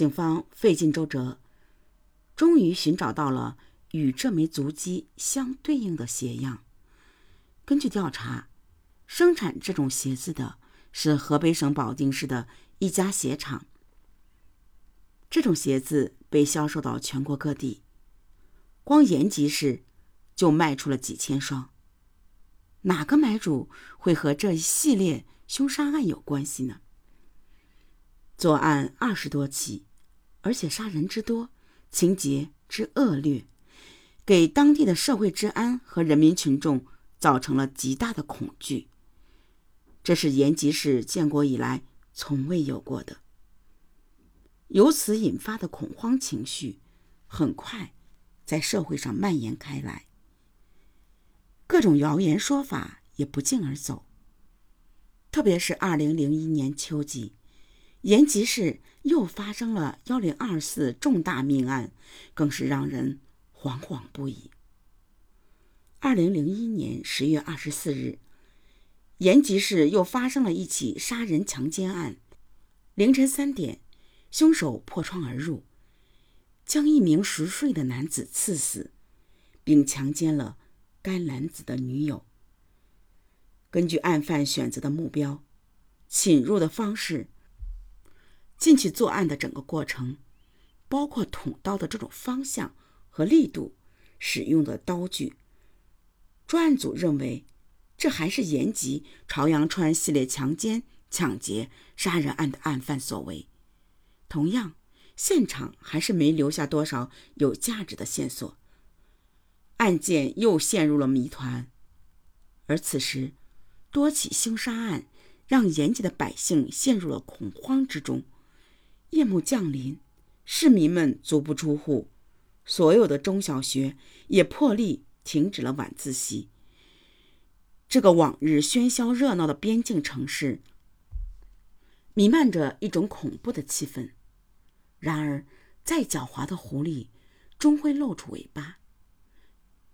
警方费尽周折，终于寻找到了与这枚足迹相对应的鞋样。根据调查，生产这种鞋子的是河北省保定市的一家鞋厂。这种鞋子被销售到全国各地，光延吉市就卖出了几千双。哪个买主会和这一系列凶杀案有关系呢？作案二十多起，而且杀人之多，情节之恶劣，给当地的社会治安和人民群众造成了极大的恐惧。这是延吉市建国以来从未有过的。由此引发的恐慌情绪，很快在社会上蔓延开来。各种谣言说法也不胫而走。特别是二零零一年秋季，延吉市又发生了幺零二四重大命案，更是让人惶惶不已。二零零一年十月二十四日，延吉市又发生了一起杀人强奸案，凌晨三点。凶手破窗而入，将一名熟睡的男子刺死，并强奸了该男子的女友。根据案犯选择的目标、侵入的方式、进去作案的整个过程，包括捅刀的这种方向和力度、使用的刀具，专案组认为，这还是延吉朝阳川系列强奸、抢劫、杀人案的案犯所为。同样，现场还是没留下多少有价值的线索，案件又陷入了谜团。而此时，多起凶杀案让延吉的百姓陷入了恐慌之中。夜幕降临，市民们足不出户，所有的中小学也破例停止了晚自习。这个往日喧嚣热闹的边境城市，弥漫着一种恐怖的气氛。然而，再狡猾的狐狸，终会露出尾巴。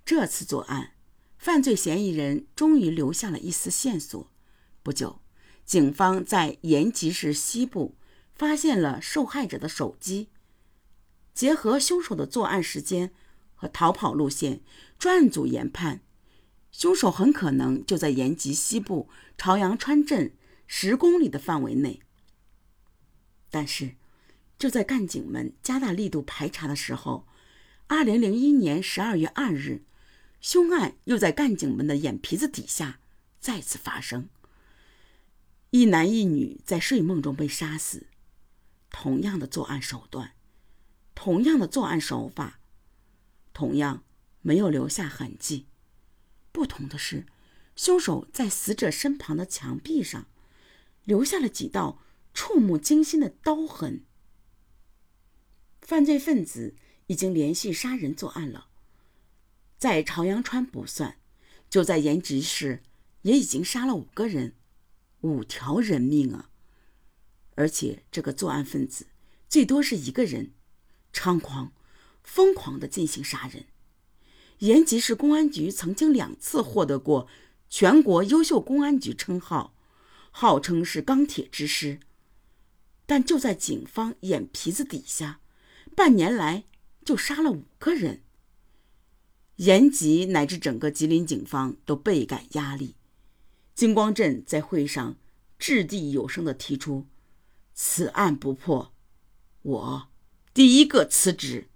这次作案，犯罪嫌疑人终于留下了一丝线索。不久，警方在延吉市西部发现了受害者的手机。结合凶手的作案时间和逃跑路线，专案组研判，凶手很可能就在延吉西部朝阳川镇十公里的范围内。但是，就在干警们加大力度排查的时候，二零零一年十二月二日，凶案又在干警们的眼皮子底下再次发生。一男一女在睡梦中被杀死，同样的作案手段，同样的作案手法，同样没有留下痕迹。不同的是，凶手在死者身旁的墙壁上留下了几道触目惊心的刀痕。犯罪分子已经连续杀人作案了，在朝阳川不算，就在延吉市也已经杀了五个人，五条人命啊！而且这个作案分子最多是一个人，猖狂、疯狂的进行杀人。延吉市公安局曾经两次获得过全国优秀公安局称号，号称是钢铁之师，但就在警方眼皮子底下。半年来就杀了五个人，延吉乃至整个吉林警方都倍感压力。金光镇在会上掷地有声地提出：“此案不破，我第一个辞职。”